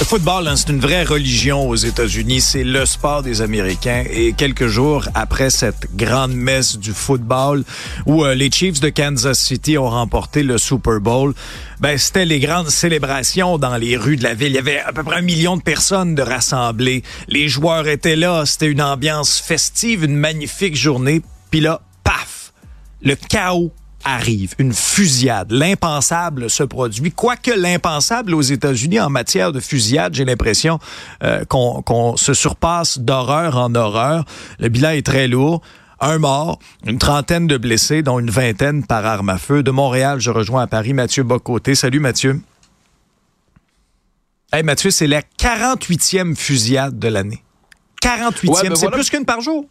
Le football, hein, c'est une vraie religion aux États-Unis. C'est le sport des Américains. Et quelques jours après cette grande messe du football où euh, les Chiefs de Kansas City ont remporté le Super Bowl, ben c'était les grandes célébrations dans les rues de la ville. Il y avait à peu près un million de personnes de rassemblées. Les joueurs étaient là. C'était une ambiance festive, une magnifique journée. Puis là, paf, le chaos arrive, une fusillade. L'impensable se produit. Quoique l'impensable aux États-Unis en matière de fusillade, j'ai l'impression euh, qu'on se surpasse d'horreur en horreur. Le bilan est très lourd. Un mort, une trentaine de blessés, dont une vingtaine par arme à feu. De Montréal, je rejoins à Paris Mathieu Bocoté. Salut Mathieu. Hey Mathieu, c'est la 48e fusillade de l'année. 48e, ben c'est plus qu'une par jour.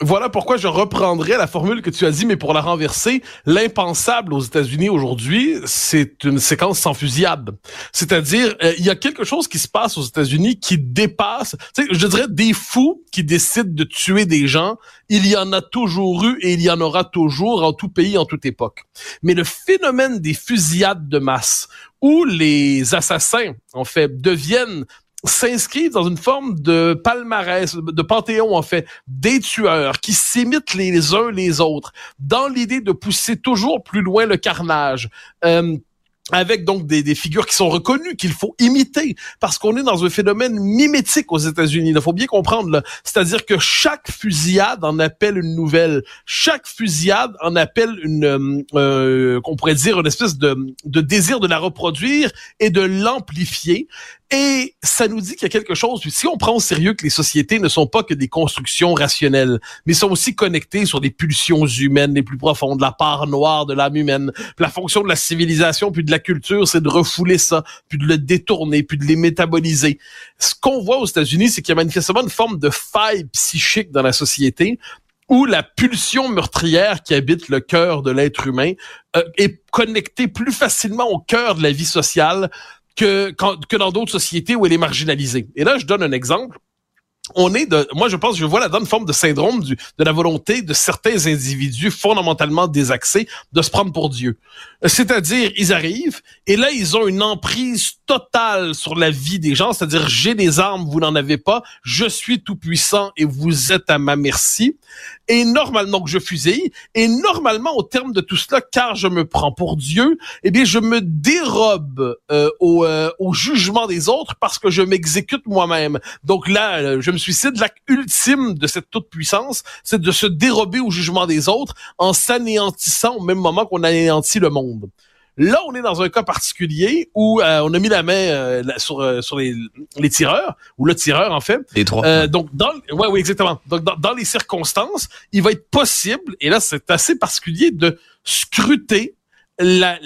Voilà pourquoi je reprendrai la formule que tu as dit, mais pour la renverser, l'impensable aux États-Unis aujourd'hui, c'est une séquence sans fusillade. C'est-à-dire, euh, il y a quelque chose qui se passe aux États-Unis qui dépasse, je dirais, des fous qui décident de tuer des gens. Il y en a toujours eu et il y en aura toujours en tout pays, en toute époque. Mais le phénomène des fusillades de masse, où les assassins, en fait, deviennent s'inscrivent dans une forme de palmarès, de panthéon en fait, des tueurs qui s'imitent les uns les autres dans l'idée de pousser toujours plus loin le carnage. Euh, avec donc des, des, figures qui sont reconnues, qu'il faut imiter, parce qu'on est dans un phénomène mimétique aux États-Unis. Il faut bien comprendre, c'est-à-dire que chaque fusillade en appelle une nouvelle, chaque fusillade en appelle une, euh, euh qu'on pourrait dire une espèce de, de désir de la reproduire et de l'amplifier. Et ça nous dit qu'il y a quelque chose, si on prend au sérieux que les sociétés ne sont pas que des constructions rationnelles, mais sont aussi connectées sur des pulsions humaines les plus profondes, la part noire de l'âme humaine, la fonction de la civilisation puis de la culture, c'est de refouler ça, puis de le détourner, puis de les métaboliser. Ce qu'on voit aux États-Unis, c'est qu'il y a manifestement une forme de faille psychique dans la société où la pulsion meurtrière qui habite le cœur de l'être humain euh, est connectée plus facilement au cœur de la vie sociale que, que dans d'autres sociétés où elle est marginalisée. Et là, je donne un exemple on est de, moi je pense, je vois là-dedans une forme de syndrome du, de la volonté de certains individus fondamentalement désaxés de se prendre pour Dieu. C'est-à-dire, ils arrivent et là ils ont une emprise totale sur la vie des gens, c'est-à-dire j'ai des armes, vous n'en avez pas, je suis tout puissant et vous êtes à ma merci. Et normalement que je fusille et normalement au terme de tout cela, car je me prends pour Dieu, eh bien je me dérobe euh, au, euh, au jugement des autres parce que je m'exécute moi-même. Donc là, je me suicide, l'acte ultime de cette toute-puissance, c'est de se dérober au jugement des autres en s'anéantissant au même moment qu'on anéantit le monde. Là, on est dans un cas particulier où euh, on a mis la main euh, sur euh, sur les, les, tireurs ou le tireur en fait. Les trois. donc dans ouais oui exactement. Donc dans, dans les circonstances, il va être possible et là c'est assez particulier de scruter la,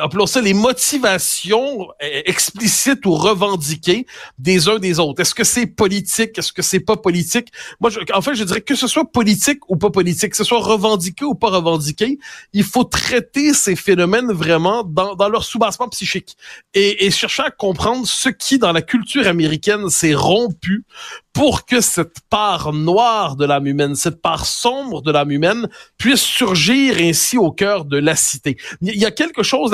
appelons ça les motivations euh, explicites ou revendiquées des uns des autres. Est-ce que c'est politique? Est-ce que c'est pas politique? Moi, je, en fait, je dirais que ce soit politique ou pas politique, que ce soit revendiqué ou pas revendiqué, il faut traiter ces phénomènes vraiment dans, dans leur soubassement psychique et, chercher à comprendre ce qui, dans la culture américaine, s'est rompu pour que cette part noire de l'âme humaine, cette part sombre de l'âme humaine puisse surgir ainsi au cœur de la cité. Il y a quelque chose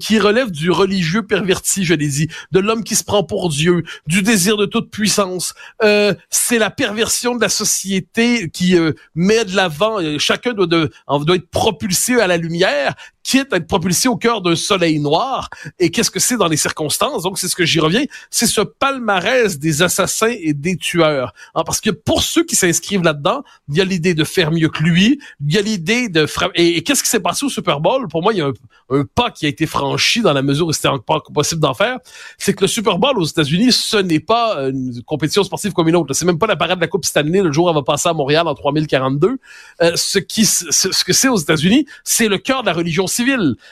qui relève du religieux perverti, je l'ai dit, de l'homme qui se prend pour Dieu, du désir de toute puissance. Euh, c'est la perversion de la société qui euh, met de l'avant, euh, chacun doit, de, doit être propulsé à la lumière, quitte à être propulsé au cœur d'un soleil noir. Et qu'est-ce que c'est dans les circonstances? Donc, c'est ce que j'y reviens. C'est ce palmarès des assassins et des tueurs. Hein, parce que pour ceux qui s'inscrivent là-dedans, il y a l'idée de faire mieux que lui. Il y a l'idée de frapper. Et, qu'est-ce qui s'est passé au Super Bowl? Pour moi, il y a un, pas qui a été franchi dans la mesure où c'était encore possible d'en faire. C'est que le Super Bowl aux États-Unis, ce n'est pas une compétition sportive comme une autre. C'est même pas la parade de la Coupe Stanley le jour où elle va passer à Montréal en 3042. Euh, ce qui, ce que c'est aux États-Unis, c'est le cœur de la religion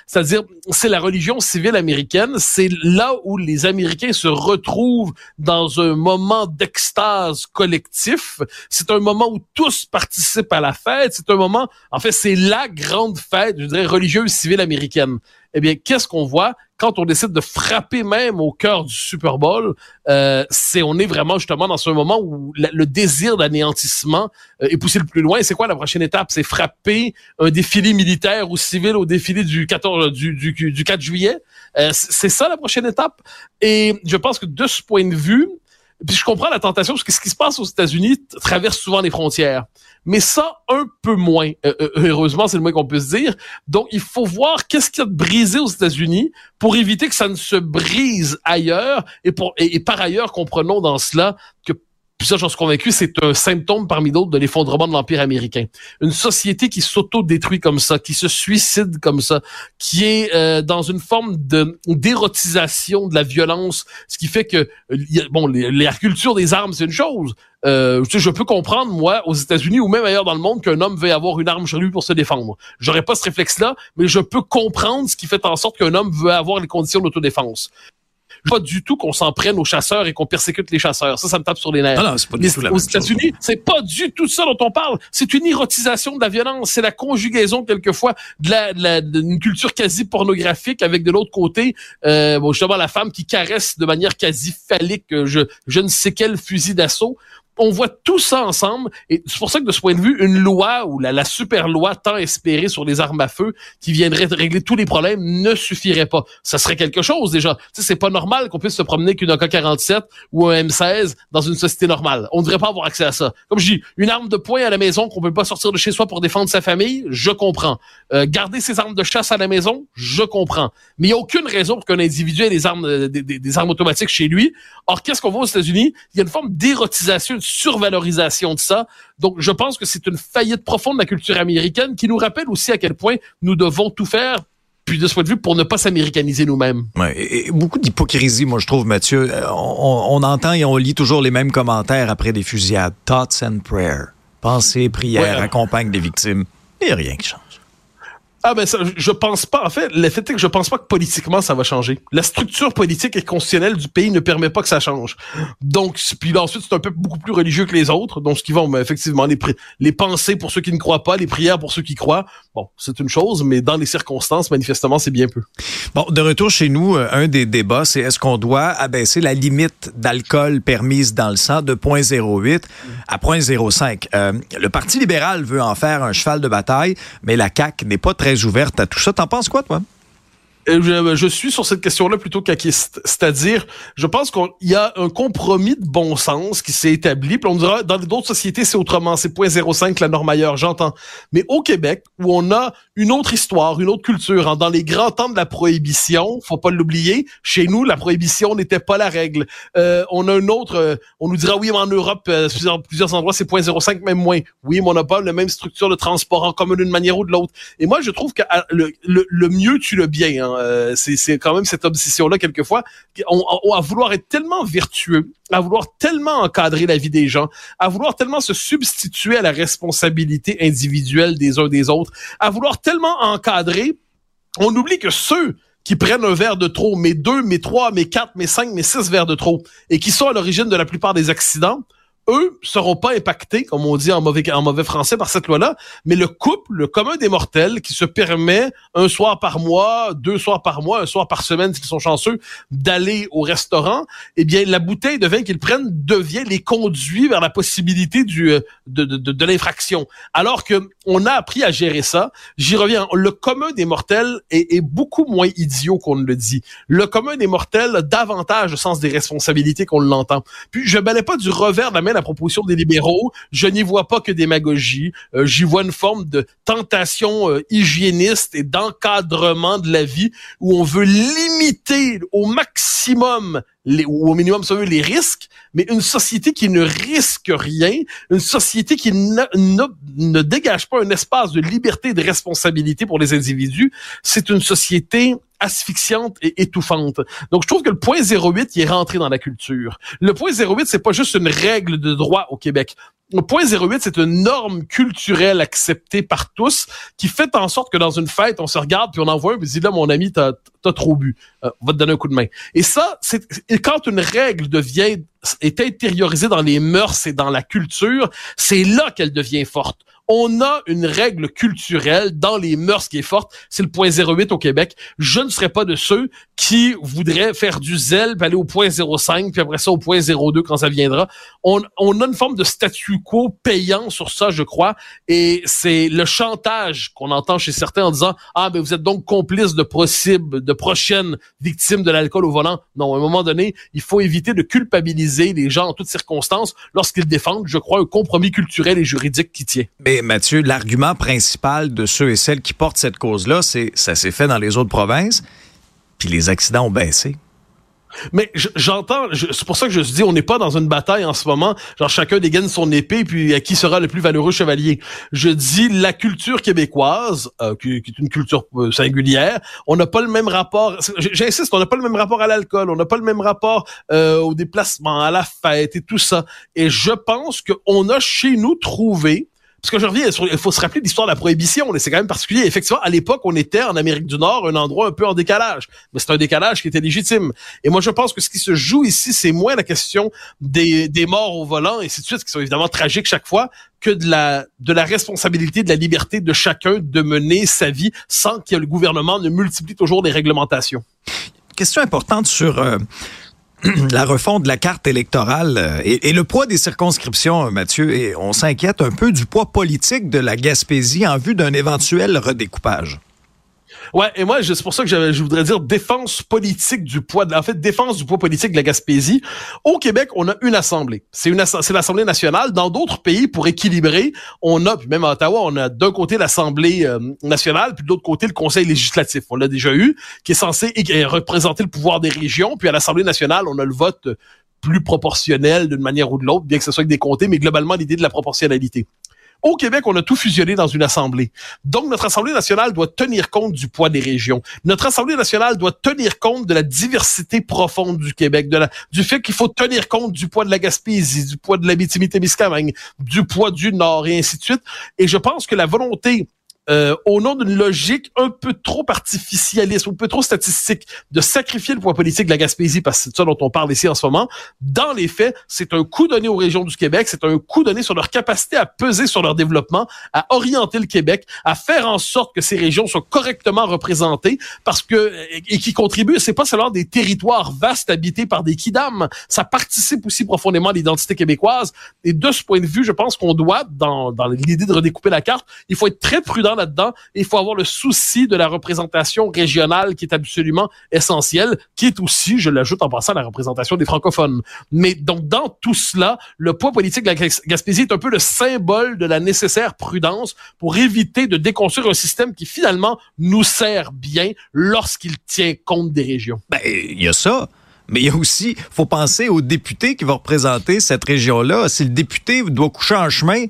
C'est-à-dire, c'est la religion civile américaine. C'est là où les Américains se retrouvent dans un moment d'extase collectif. C'est un moment où tous participent à la fête. C'est un moment, en fait, c'est la grande fête, je dirais, religieuse civile américaine eh bien, qu'est-ce qu'on voit? Quand on décide de frapper même au cœur du Super Bowl? Euh, c'est on est vraiment justement dans ce moment où le désir d'anéantissement euh, est poussé le plus loin. C'est quoi la prochaine étape? C'est frapper un défilé militaire ou civil au défilé du 14 du, du, du 4 juillet? Euh, c'est ça la prochaine étape? Et je pense que de ce point de vue, puis je comprends la tentation parce que ce qui se passe aux États-Unis traverse souvent les frontières. Mais ça, un peu moins. Euh, euh, heureusement, c'est le moins qu'on peut se dire. Donc, il faut voir qu'est-ce qu'il y a de brisé aux États-Unis pour éviter que ça ne se brise ailleurs. Et, pour, et par ailleurs, comprenons dans cela que puis ça, j'en suis convaincu, c'est un symptôme parmi d'autres de l'effondrement de l'Empire américain. Une société qui s'auto-détruit comme ça, qui se suicide comme ça, qui est euh, dans une forme de d'érotisation de la violence, ce qui fait que, bon, la culture des armes, c'est une chose. Euh, je peux comprendre, moi, aux États-Unis ou même ailleurs dans le monde, qu'un homme veut avoir une arme chez lui pour se défendre. J'aurais pas ce réflexe-là, mais je peux comprendre ce qui fait en sorte qu'un homme veut avoir les conditions d'autodéfense pas du tout qu'on s'en prenne aux chasseurs et qu'on persécute les chasseurs. Ça, ça me tape sur les nerfs. Non, non, c'est pas du tout la Aux États-Unis, c'est pas du tout ça dont on parle. C'est une érotisation de la violence. C'est la conjugaison, quelquefois, de la, d'une culture quasi pornographique avec de l'autre côté, euh, bon, justement, la femme qui caresse de manière quasi phallique, euh, je, je ne sais quel fusil d'assaut on voit tout ça ensemble et c'est pour ça que de ce point de vue, une loi ou la, super loi tant espérée sur les armes à feu qui viendrait régler tous les problèmes ne suffirait pas. Ça serait quelque chose déjà. Tu sais, c'est pas normal qu'on puisse se promener qu'une AK-47 ou un M16 dans une société normale. On ne devrait pas avoir accès à ça. Comme je dis, une arme de poing à la maison qu'on peut pas sortir de chez soi pour défendre sa famille, je comprends. Euh, garder ses armes de chasse à la maison, je comprends. Mais il n'y a aucune raison pour qu'un individu ait des armes, euh, des, des armes automatiques chez lui. Or, qu'est-ce qu'on voit aux États-Unis? Il y a une forme d'érotisation survalorisation de ça. Donc, je pense que c'est une faillite profonde de la culture américaine qui nous rappelle aussi à quel point nous devons tout faire puis de ce point de vue, pour ne pas s'américaniser nous-mêmes. Ouais, et beaucoup d'hypocrisie, moi, je trouve, Mathieu. Euh, on, entend et on lit toujours les mêmes commentaires après des fusillades. Thoughts and prayer. Pensée, prière, accompagne des victimes. Il n'y a rien qui change. Ah ben ça, je pense pas. En fait, le fait est que je pense pas que politiquement ça va changer. La structure politique et constitutionnelle du pays ne permet pas que ça change. Donc, puis ensuite c'est un peuple beaucoup plus religieux que les autres. Donc, ce qui vont effectivement les les pensées pour ceux qui ne croient pas, les prières pour ceux qui croient. Bon, c'est une chose, mais dans les circonstances, manifestement, c'est bien peu. Bon, de retour chez nous, euh, un des débats, c'est est-ce qu'on doit abaisser la limite d'alcool permise dans le sang de 0.08 à 0.05. Euh, le Parti libéral veut en faire un cheval de bataille, mais la CAQ n'est pas très ouverte à tout ça. T'en penses quoi, toi? Euh, je, suis sur cette question-là plutôt qu'acquiste. C'est-à-dire, je pense qu'il y a un compromis de bon sens qui s'est établi. Puis on dira, dans d'autres sociétés, c'est autrement. C'est 0.05 la norme ailleurs, j'entends. Mais au Québec, où on a une autre histoire, une autre culture, hein, dans les grands temps de la prohibition, faut pas l'oublier, chez nous, la prohibition n'était pas la règle. Euh, on a un autre, euh, on nous dira, oui, mais en Europe, euh, plusieurs, endroits, c'est 0.05, même moins. Oui, mais on n'a pas la même structure de transport en commun d'une manière ou de l'autre. Et moi, je trouve que le, le, le mieux, tu le bien. Hein, euh, c'est quand même cette obsession-là, quelquefois, à vouloir être tellement vertueux, à vouloir tellement encadrer la vie des gens, à vouloir tellement se substituer à la responsabilité individuelle des uns des autres, à vouloir tellement encadrer, on oublie que ceux qui prennent un verre de trop, mais deux, mais trois, mais quatre, mais cinq, mais six verres de trop, et qui sont à l'origine de la plupart des accidents, eux seront pas impactés, comme on dit en mauvais, en mauvais français, par cette loi-là, mais le couple, le commun des mortels, qui se permet un soir par mois, deux soirs par mois, un soir par semaine, s'ils sont chanceux, d'aller au restaurant, eh bien, la bouteille de vin qu'ils prennent devient les conduit vers la possibilité du, euh, de, de, de, l'infraction. Alors que on a appris à gérer ça. J'y reviens. Le commun des mortels est, est beaucoup moins idiot qu'on ne le dit. Le commun des mortels a davantage le sens des responsabilités qu'on l'entend. Puis, je balais pas du revers de la main la proposition des libéraux. Je n'y vois pas que démagogie. Euh, J'y vois une forme de tentation euh, hygiéniste et d'encadrement de la vie où on veut limiter au maximum les, ou au minimum ça veut les risques, mais une société qui ne risque rien, une société qui ne, ne dégage pas un espace de liberté et de responsabilité pour les individus, c'est une société asphyxiante et étouffante. Donc, je trouve que le point 08, il est rentré dans la culture. Le point 08, c'est pas juste une règle de droit au Québec. Point 08, c'est une norme culturelle acceptée par tous qui fait en sorte que dans une fête, on se regarde puis on envoie un puis dit là, mon ami, t'as as trop bu, euh, on va te donner un coup de main. Et ça, c'est quand une règle devient est intériorisée dans les mœurs et dans la culture, c'est là qu'elle devient forte on a une règle culturelle dans les mœurs qui est forte. C'est le point 08 au Québec. Je ne serais pas de ceux qui voudraient faire du zèle, aller au point 05, puis après ça au point 02 quand ça viendra. On, on a une forme de statu quo payant sur ça, je crois. Et c'est le chantage qu'on entend chez certains en disant, ah, ben vous êtes donc complice de possibles, de prochaines victimes de l'alcool au volant. Non, à un moment donné, il faut éviter de culpabiliser les gens en toutes circonstances lorsqu'ils défendent, je crois, un compromis culturel et juridique qui tient. Mathieu, l'argument principal de ceux et celles qui portent cette cause-là, c'est ça s'est fait dans les autres provinces, puis les accidents ont baissé. Mais j'entends, c'est pour ça que je dis, on n'est pas dans une bataille en ce moment, genre chacun dégaine son épée, puis à qui sera le plus valeureux chevalier. Je dis la culture québécoise, euh, qui, est une culture euh, singulière, on n'a pas le même rapport, j'insiste, on n'a pas le même rapport à l'alcool, on n'a pas le même rapport euh, au déplacement, à la fête et tout ça. Et je pense qu'on a chez nous trouvé parce qu'aujourd'hui, il faut se rappeler l'histoire de la prohibition. C'est quand même particulier. Effectivement, à l'époque, on était en Amérique du Nord, un endroit un peu en décalage. Mais c'est un décalage qui était légitime. Et moi, je pense que ce qui se joue ici, c'est moins la question des, morts au volant, et ainsi de suite, qui sont évidemment tragiques chaque fois, que de la, de la responsabilité, de la liberté de chacun de mener sa vie sans que le gouvernement ne multiplie toujours des réglementations. Question importante sur... Euh, la refonte de la carte électorale euh, et, le poids des circonscriptions, Mathieu, et on s'inquiète un peu du poids politique de la Gaspésie en vue d'un éventuel redécoupage. Ouais, et moi, c'est pour ça que je voudrais dire défense politique du poids, en fait, défense du poids politique de la Gaspésie. Au Québec, on a une assemblée. C'est une, c'est l'Assemblée nationale. Dans d'autres pays, pour équilibrer, on a, puis même à Ottawa, on a d'un côté l'Assemblée euh, nationale, puis de l'autre côté le Conseil législatif. On l'a déjà eu, qui est censé représenter le pouvoir des régions. Puis à l'Assemblée nationale, on a le vote plus proportionnel d'une manière ou de l'autre, bien que ce soit avec des comtés, mais globalement l'idée de la proportionnalité. Au Québec, on a tout fusionné dans une assemblée. Donc, notre Assemblée nationale doit tenir compte du poids des régions. Notre Assemblée nationale doit tenir compte de la diversité profonde du Québec, du fait qu'il faut tenir compte du poids de la Gaspésie, du poids de l'Abitibi-Témiscamingue, du poids du Nord et ainsi de suite. Et je pense que la volonté euh, au nom d'une logique un peu trop artificialiste, un peu trop statistique, de sacrifier le poids politique de la Gaspésie, parce que c'est ça dont on parle ici en ce moment, dans les faits, c'est un coup donné aux régions du Québec, c'est un coup donné sur leur capacité à peser sur leur développement, à orienter le Québec, à faire en sorte que ces régions soient correctement représentées, parce que et qui contribuent, c'est pas seulement des territoires vastes habités par des kidam, ça participe aussi profondément à l'identité québécoise. Et de ce point de vue, je pense qu'on doit, dans, dans l'idée de redécouper la carte, il faut être très prudent là-dedans. Il faut avoir le souci de la représentation régionale qui est absolument essentielle, qui est aussi, je l'ajoute en passant, la représentation des francophones. Mais donc, dans tout cela, le poids politique de la Gaspésie est un peu le symbole de la nécessaire prudence pour éviter de déconstruire un système qui finalement nous sert bien lorsqu'il tient compte des régions. Ben, il y a ça. Mais il y a aussi, faut penser aux députés qui vont représenter cette région-là. Si le député doit coucher en chemin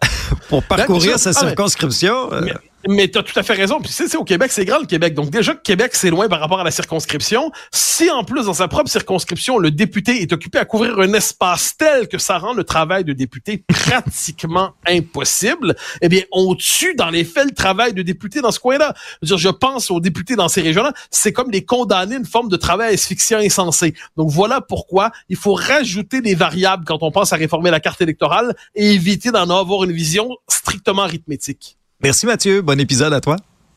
pour ben, parcourir sa ah, circonscription. Euh, mais tu as tout à fait raison. Puis c'est au Québec, c'est grand le Québec. Donc déjà que Québec, c'est loin par rapport à la circonscription. Si en plus, dans sa propre circonscription, le député est occupé à couvrir un espace tel que ça rend le travail de député pratiquement impossible, eh bien, on tue dans les faits le travail de député dans ce coin-là. Je, je pense aux députés dans ces régions-là, c'est comme les condamner une forme de travail asphyxiant insensé. Donc voilà pourquoi il faut rajouter des variables quand on pense à réformer la carte électorale et éviter d'en avoir une vision strictement arithmétique. Merci Mathieu. Bon épisode à toi.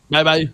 Bye bye.